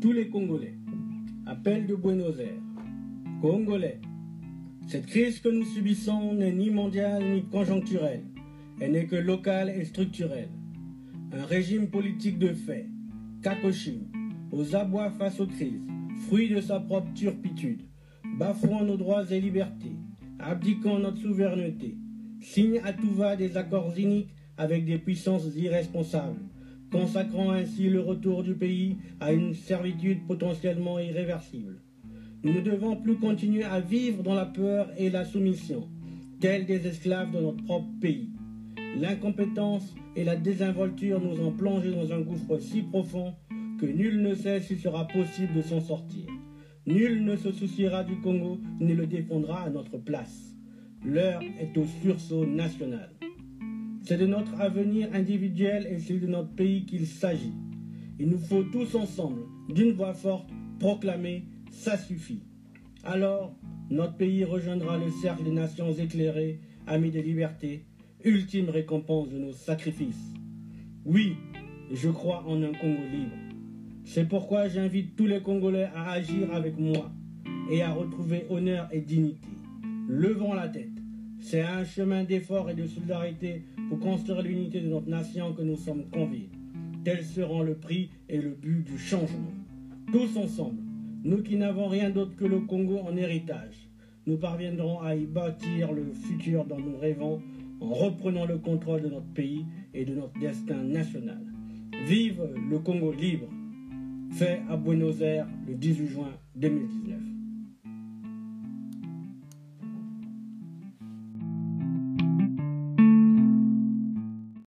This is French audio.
tous les Congolais. Appel de Buenos Aires. Congolais. Cette crise que nous subissons n'est ni mondiale ni conjoncturelle. Elle n'est que locale et structurelle. Un régime politique de fait, Kakoshim, aux abois face aux crises, fruit de sa propre turpitude, bafouant nos droits et libertés, abdiquant notre souveraineté, signe à tout va des accords iniques avec des puissances irresponsables, consacrant ainsi le retour du pays à une servitude potentiellement irréversible. Nous ne devons plus continuer à vivre dans la peur et la soumission, tels des esclaves de notre propre pays. L'incompétence et la désinvolture nous ont plongés dans un gouffre si profond que nul ne sait s'il sera possible de s'en sortir. Nul ne se souciera du Congo ni le défendra à notre place. L'heure est au sursaut national. C'est de notre avenir individuel et celui de notre pays qu'il s'agit. Il nous faut tous ensemble, d'une voix forte, proclamer ça suffit. Alors, notre pays rejoindra le cercle des nations éclairées, amis des libertés, ultime récompense de nos sacrifices. Oui, je crois en un Congo libre. C'est pourquoi j'invite tous les Congolais à agir avec moi et à retrouver honneur et dignité. Levons la tête. C'est un chemin d'effort et de solidarité construire l'unité de notre nation que nous sommes conviés. Tels seront le prix et le but du changement. Tous ensemble, nous qui n'avons rien d'autre que le Congo en héritage, nous parviendrons à y bâtir le futur dont nous rêvons en reprenant le contrôle de notre pays et de notre destin national. Vive le Congo libre, fait à Buenos Aires le 18 juin 2019.